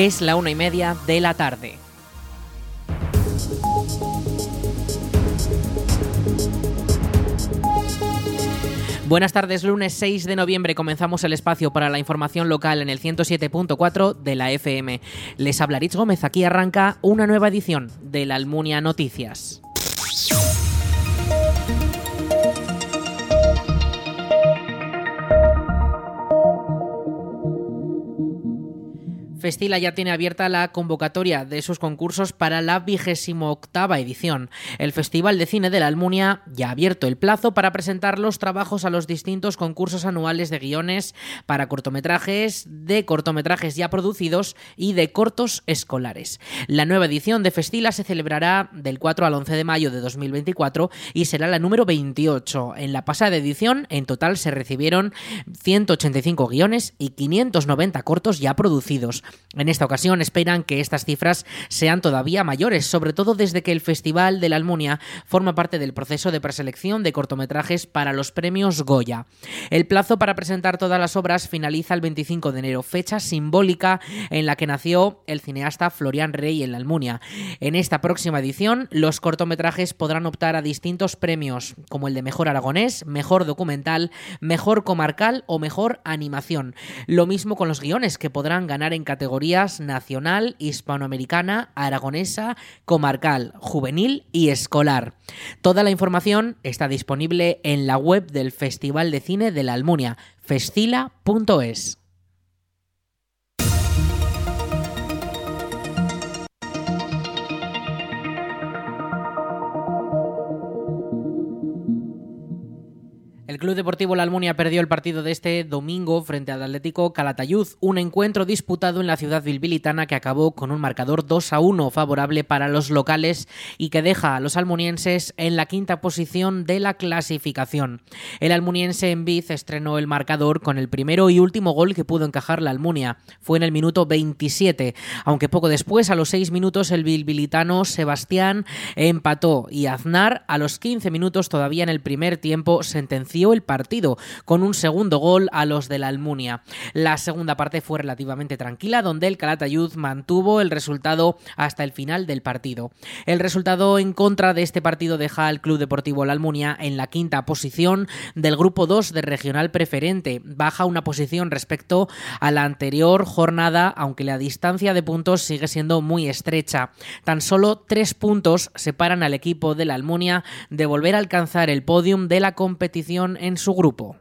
Es la una y media de la tarde. Buenas tardes, lunes 6 de noviembre comenzamos el espacio para la información local en el 107.4 de la FM. Les habla Rich Gómez, aquí arranca una nueva edición de la Almunia Noticias. Festila ya tiene abierta la convocatoria de sus concursos para la vigésimo octava edición. El Festival de Cine de la Almunia ya ha abierto el plazo para presentar los trabajos a los distintos concursos anuales de guiones para cortometrajes, de cortometrajes ya producidos y de cortos escolares. La nueva edición de Festila se celebrará del 4 al 11 de mayo de 2024 y será la número 28. En la pasada edición, en total se recibieron 185 guiones y 590 cortos ya producidos. En esta ocasión esperan que estas cifras sean todavía mayores, sobre todo desde que el Festival de la Almunia forma parte del proceso de preselección de cortometrajes para los premios Goya. El plazo para presentar todas las obras finaliza el 25 de enero, fecha simbólica en la que nació el cineasta Florian Rey en la Almunia. En esta próxima edición, los cortometrajes podrán optar a distintos premios, como el de Mejor Aragonés, Mejor Documental, Mejor Comarcal o Mejor Animación. Lo mismo con los guiones, que podrán ganar en categorías nacional, hispanoamericana, aragonesa, comarcal, juvenil y escolar. Toda la información está disponible en la web del Festival de Cine de la Almunia, festila.es. El Club Deportivo La Almunia perdió el partido de este domingo frente al Atlético Calatayud, un encuentro disputado en la ciudad bilbilitana que acabó con un marcador 2 a 1 favorable para los locales y que deja a los almunienses en la quinta posición de la clasificación. El almuniense en Biz estrenó el marcador con el primero y último gol que pudo encajar la Almunia. Fue en el minuto 27, aunque poco después, a los 6 minutos, el bilbilitano Sebastián empató y Aznar a los 15 minutos todavía en el primer tiempo sentenció el partido con un segundo gol a los de la Almunia. La segunda parte fue relativamente tranquila, donde el Calatayud mantuvo el resultado hasta el final del partido. El resultado en contra de este partido deja al Club Deportivo La Almunia en la quinta posición del grupo 2 de regional preferente. Baja una posición respecto a la anterior jornada, aunque la distancia de puntos sigue siendo muy estrecha. Tan solo tres puntos separan al equipo de la Almunia de volver a alcanzar el podium de la competición en su grupo.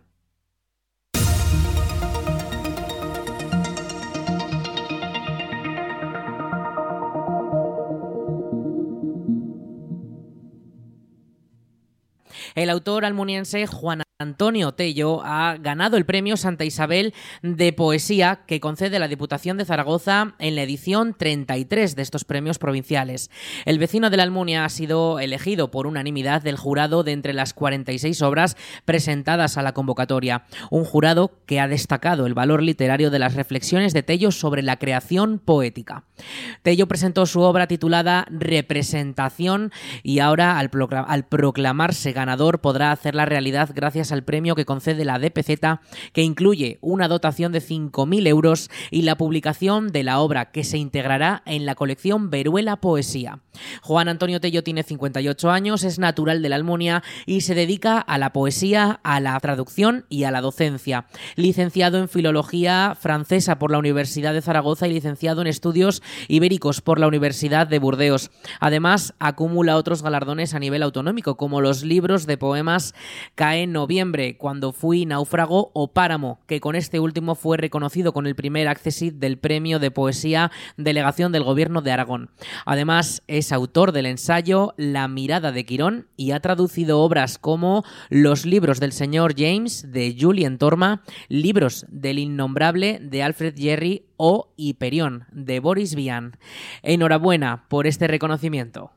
El autor almuniense Juan Antonio Tello ha ganado el premio Santa Isabel de Poesía que concede la Diputación de Zaragoza en la edición 33 de estos premios provinciales. El vecino de la Almunia ha sido elegido por unanimidad del jurado de entre las 46 obras presentadas a la convocatoria. Un jurado que ha destacado el valor literario de las reflexiones de Tello sobre la creación poética. Tello presentó su obra titulada Representación y ahora al, proclamarse ganador podrá hacerla realidad gracias al premio que concede la DPZ, que incluye una dotación de 5.000 euros y la publicación de la obra que se integrará en la colección Veruela Poesía. Juan Antonio Tello tiene 58 años, es natural de la Almunia y se dedica a la poesía, a la traducción y a la docencia. Licenciado en Filología Francesa por la Universidad de Zaragoza y licenciado en Estudios Ibéricos por la Universidad de Burdeos. Además, acumula otros galardones a nivel autonómico, como los libros de poemas Cae en noviembre cuando fui náufrago o páramo, que con este último fue reconocido con el primer accesit del premio de poesía Delegación del Gobierno de Aragón. Además, es autor del ensayo La mirada de Quirón y ha traducido obras como Los libros del señor James de Julien Torma, Libros del innombrable de Alfred Jerry o Hiperión de Boris Vian. Enhorabuena por este reconocimiento.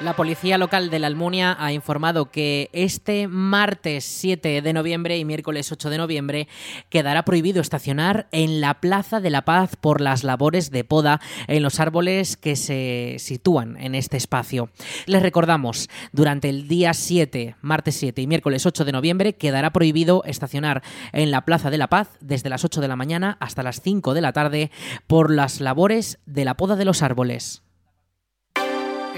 La policía local de la Almunia ha informado que este martes 7 de noviembre y miércoles 8 de noviembre quedará prohibido estacionar en la Plaza de la Paz por las labores de poda en los árboles que se sitúan en este espacio. Les recordamos, durante el día 7, martes 7 y miércoles 8 de noviembre quedará prohibido estacionar en la Plaza de la Paz desde las 8 de la mañana hasta las 5 de la tarde por las labores de la poda de los árboles.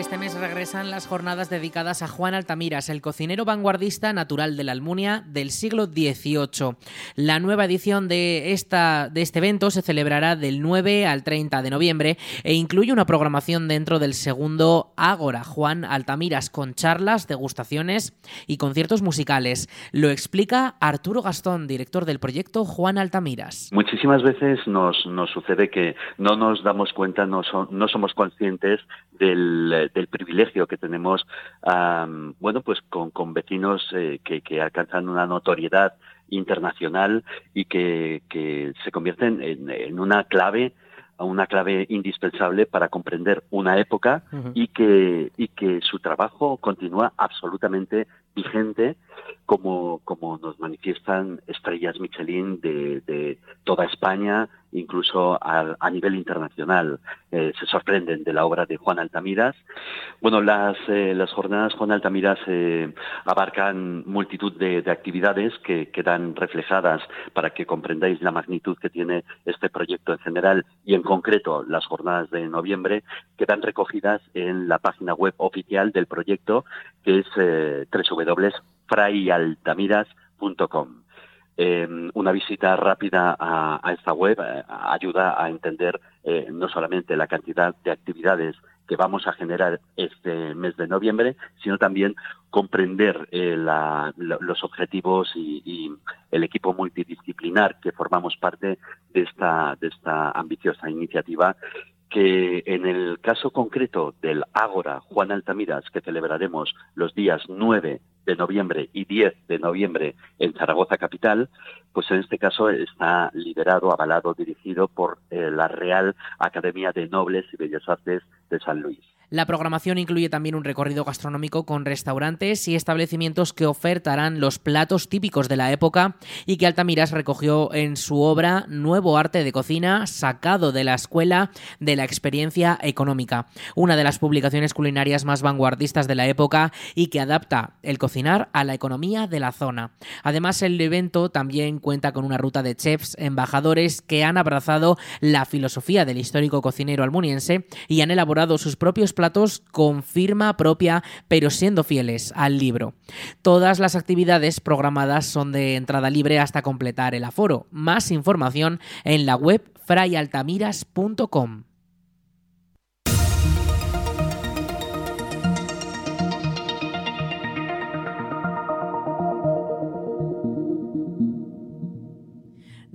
Este mes regresan las jornadas dedicadas a Juan Altamiras, el cocinero vanguardista natural de la Almunia del siglo XVIII. La nueva edición de, esta, de este evento se celebrará del 9 al 30 de noviembre e incluye una programación dentro del segundo Ágora Juan Altamiras con charlas, degustaciones y conciertos musicales. Lo explica Arturo Gastón, director del proyecto Juan Altamiras. Muchísimas veces nos, nos sucede que no nos damos cuenta, no, no somos conscientes del del privilegio que tenemos, bueno, pues con, vecinos eh, que, alcanzan una notoriedad internacional y que, se convierten en, una clave una clave indispensable para comprender una época y que y que su trabajo continúa absolutamente vigente como, como nos manifiestan estrellas Michelin de, toda España, incluso a, nivel internacional. Eh, se sorprenden de la obra de Juan Altamiras. Bueno, las, eh, las jornadas Juan Altamiras eh, abarcan multitud de, actividades que quedan reflejadas para que comprendáis la magnitud que tiene este proyecto en general y en concreto las jornadas de noviembre quedan recogidas en la página web oficial del proyecto que es eh, frayaltamiras.com. Em, una visita rápida a, esta web eh, ayuda a entender eh, no solamente la cantidad de actividades que vamos a generar este mes de noviembre, sino también comprender eh, los objetivos y, el equipo multidisciplinar que formamos parte de esta, de esta ambiciosa iniciativa que en el caso concreto del Ágora Juan Altamiras, que celebraremos los días 9 de noviembre y 10 de noviembre en Zaragoza Capital, pues en este caso está liderado, avalado, dirigido por eh, la Real Academia de Nobles y Bellas Artes de San Luis. La programación incluye también un recorrido gastronómico con restaurantes y establecimientos que ofertarán los platos típicos de la época y que Altamiras recogió en su obra Nuevo Arte de Cocina, sacado de la escuela de la experiencia económica, una de las publicaciones culinarias más vanguardistas de la época y que adapta el cocinar a la economía de la zona. Además, el evento también cuenta con una ruta de chefs embajadores que han abrazado la filosofía del histórico cocinero almuniense y han elaborado sus propios platos con firma propia, pero siendo fieles al libro. Todas las actividades programadas son de entrada libre hasta completar el aforo. Más información en la web frayaltamiras.com.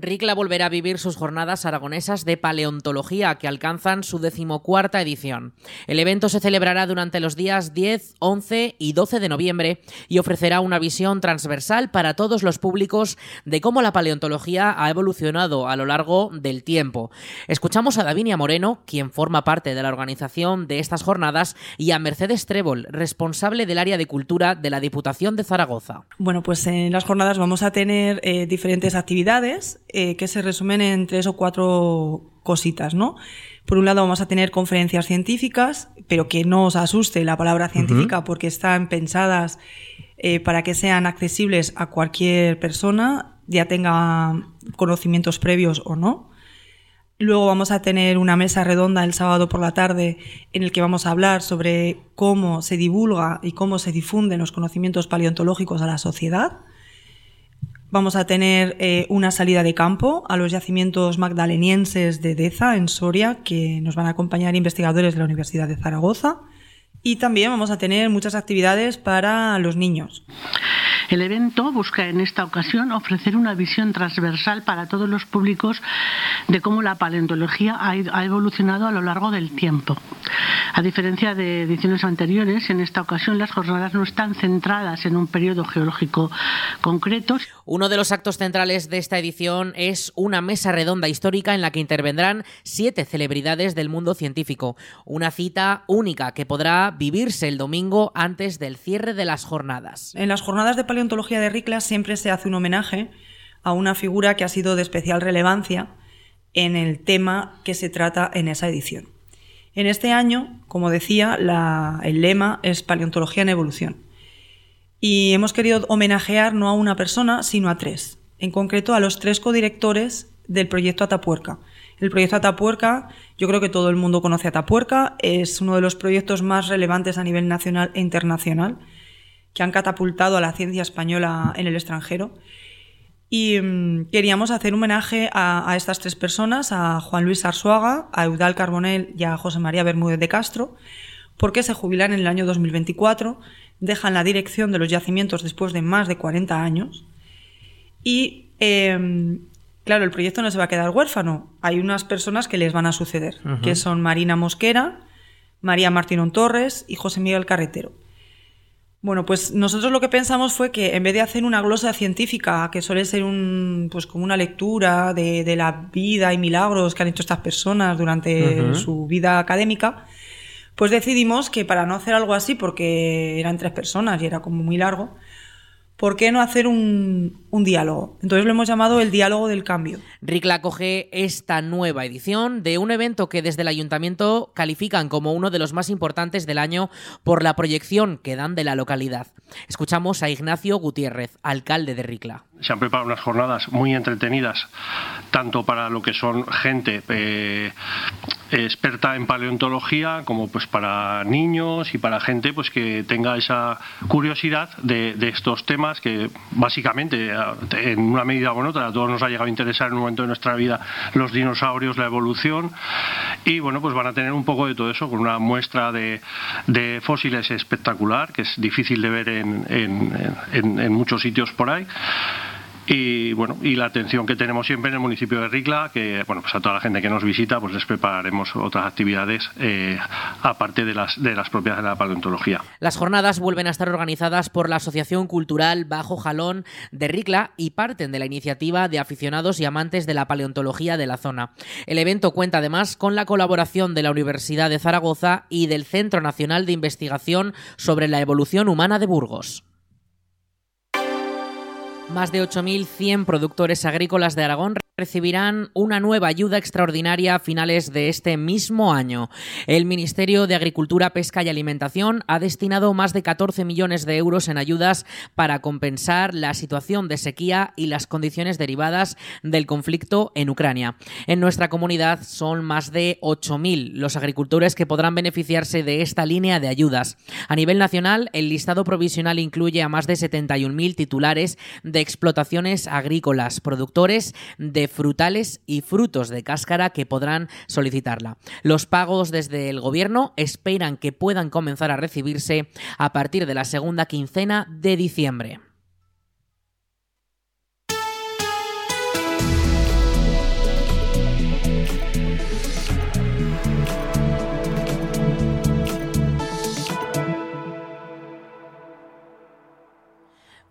Ricla volverá a vivir sus jornadas aragonesas de paleontología que alcanzan su decimocuarta edición. El evento se celebrará durante los días 10, 11 y 12 de noviembre y ofrecerá una visión transversal para todos los públicos de cómo la paleontología ha evolucionado a lo largo del tiempo. Escuchamos a Davinia Moreno, quien forma parte de la organización de estas jornadas, y a Mercedes Trébol, responsable del área de cultura de la Diputación de Zaragoza. Bueno, pues en las jornadas vamos a tener eh, diferentes actividades eh, que se resumen en tres o cuatro cositas, ¿no? Por un lado vamos a tener conferencias científicas, pero que no os asuste la palabra científica porque están pensadas eh, para que sean accesibles a cualquier persona, ya tenga conocimientos previos o no. Luego vamos a tener una mesa redonda el sábado por la tarde en el que vamos a hablar sobre cómo se divulga y cómo se difunden los conocimientos paleontológicos a la sociedad. Vamos a tener eh, una salida de campo a los yacimientos magdalenienses de Deza, en Soria, que nos van a acompañar investigadores de la Universidad de Zaragoza. Y también vamos a tener muchas actividades para los niños. El evento busca en esta ocasión ofrecer una visión transversal para todos los públicos de cómo la paleontología ha evolucionado a lo largo del tiempo. A diferencia de ediciones anteriores, en esta ocasión las jornadas no están centradas en un periodo geológico concreto. Uno de los actos centrales de esta edición es una mesa redonda histórica en la que intervendrán siete celebridades del mundo científico. Una cita única que podrá vivirse el domingo antes del cierre de las jornadas. En las jornadas de paleontología de Ricla siempre se hace un homenaje a una figura que ha sido de especial relevancia en el tema que se trata en esa edición. En este año, como decía, el lema es Paleontología en Evolución. Y hemos querido homenajear no a una persona, sino a tres. En concreto, a los tres codirectores del proyecto Atapuerca. El proyecto Atapuerca, yo creo que todo el mundo conoce Atapuerca, es uno de los proyectos más relevantes a nivel nacional e internacional que han catapultado a la ciencia española en el extranjero. Y mm, queríamos hacer un homenaje a, a, estas tres personas, a Juan Luis Arzuaga, a Eudal Carbonell y a José María Bermúdez de Castro, porque se jubilan en el año 2024 dejan la dirección de los yacimientos después de más de 40 años. Y em, claro, el proyecto no se va a quedar huérfano. Hay unas personas que les van a suceder, que son Marina Mosquera, María Martínón Torres y José Miguel Carretero. Bueno, pues nosotros lo que pensamos fue que en vez de hacer una glosa científica, que suele ser un, pues como una lectura de, la vida y milagros que han hecho estas personas durante su vida académica, pues decidimos que para no hacer algo así, porque eran tres personas y era como muy largo, ¿por qué no hacer un, diálogo? Entonces lo hemos llamado el diálogo del cambio. RICLA acoge esta nueva edición de un evento que desde el ayuntamiento califican como uno de los más importantes del año por la proyección que dan de la localidad. Escuchamos a Ignacio Gutiérrez, alcalde de Ricla. Se han preparado unas jornadas muy entretenidas, tanto para lo que son gente eh, experta en paleontología, como pues para niños y para gente pues que tenga esa curiosidad de, estos temas que básicamente en una medida u otra a todos nos ha llegado a interesar en un momento de nuestra vida los dinosaurios, la evolución y bueno pues van a tener un poco de todo eso con una muestra de, fósiles espectacular que es difícil de ver en muchos sitios por ahí y bueno y la atención que tenemos siempre en el municipio de Ricla que bueno pues a toda la gente que nos visita pues les prepararemos otras actividades eh, aparte de las de las propias de la paleontología. Las jornadas vuelven a estar organizadas por la asociación cultural Bajo Jalón de Ricla y parten de la iniciativa de aficionados y amantes de la paleontología de la zona. El evento cuenta además con la colaboración de la Universidad de Zaragoza y del Centro Nacional de Investigación sobre la Evolución Humana de Burgos más de 8.100 productores agrícolas de Aragón recibirán una nueva ayuda extraordinaria a finales de este mismo año. El Ministerio de Agricultura, Pesca y Alimentación ha destinado más de 14 millones de euros en ayudas para compensar la situación de sequía y las condiciones derivadas del conflicto en Ucrania. En nuestra comunidad son más de 8.000 los agricultores que podrán beneficiarse de esta línea de ayudas. A nivel nacional, el listado provisional incluye a más de 71.000 titulares de explotaciones agrícolas, productores de frutales y frutos de cáscara que podrán solicitarla. Los pagos desde el gobierno esperan que puedan comenzar a recibirse a partir de la segunda quincena de diciembre.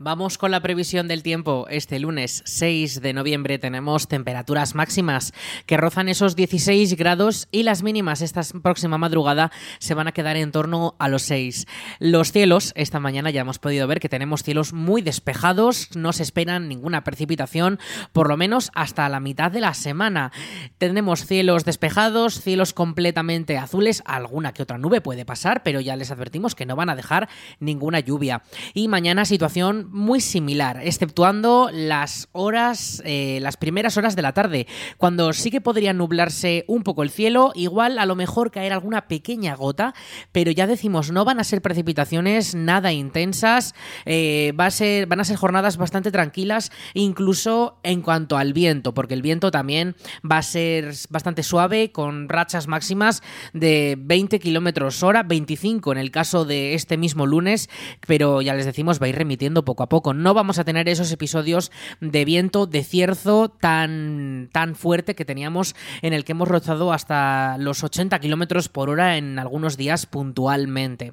Vamos con la previsión del tiempo. Este lunes 6 de noviembre tenemos temperaturas máximas que rozan esos 16 grados y las mínimas esta próxima madrugada se van a quedar en torno a los 6. Los cielos, esta mañana ya hemos podido ver que tenemos cielos muy despejados, no se esperan ninguna precipitación, por lo menos hasta la mitad de la semana. Tenemos cielos despejados, cielos completamente azules, alguna que otra nube puede pasar, pero ya les advertimos que no van a dejar ninguna lluvia. Y mañana situación muy similar, exceptuando las horas, eh, las primeras horas de la tarde, cuando sí que podría nublarse un poco el cielo, igual a lo mejor caer alguna pequeña gota, pero ya decimos, no van a ser precipitaciones nada intensas, eh, va a ser, van a ser jornadas bastante tranquilas, incluso en cuanto al viento, porque el viento también va a ser bastante suave, con rachas máximas de 20 kilómetros hora, 25 en el caso de este mismo lunes, pero ya les decimos, va a ir remitiendo poco a a poco. No vamos a tener esos episodios de viento, de cierzo tan, tan fuerte que teníamos en el que hemos rozado hasta los 80 kilómetros por hora en algunos días puntualmente.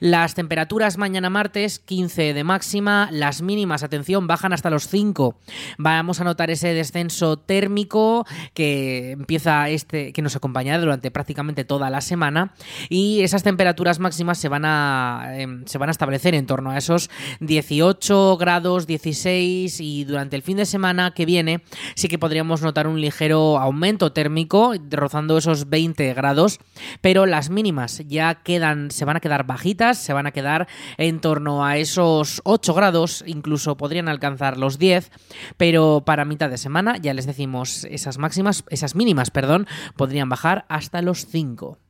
Las temperaturas mañana martes, 15 de máxima, las mínimas, atención, bajan hasta los 5. Vamos a notar ese descenso térmico que empieza este, que nos acompaña durante prácticamente toda la semana y esas temperaturas máximas se van a, em, se van a establecer en torno a esos 18 grados, 16 y durante el fin de semana que viene sí que podríamos notar un ligero aumento térmico rozando esos 20 grados, pero las mínimas ya quedan, se van a quedar bajitas, se van a quedar en torno a esos 8 grados, incluso podrían alcanzar los 10, pero para mitad de semana ya les decimos esas máximas, esas mínimas, perdón, podrían bajar hasta los 5.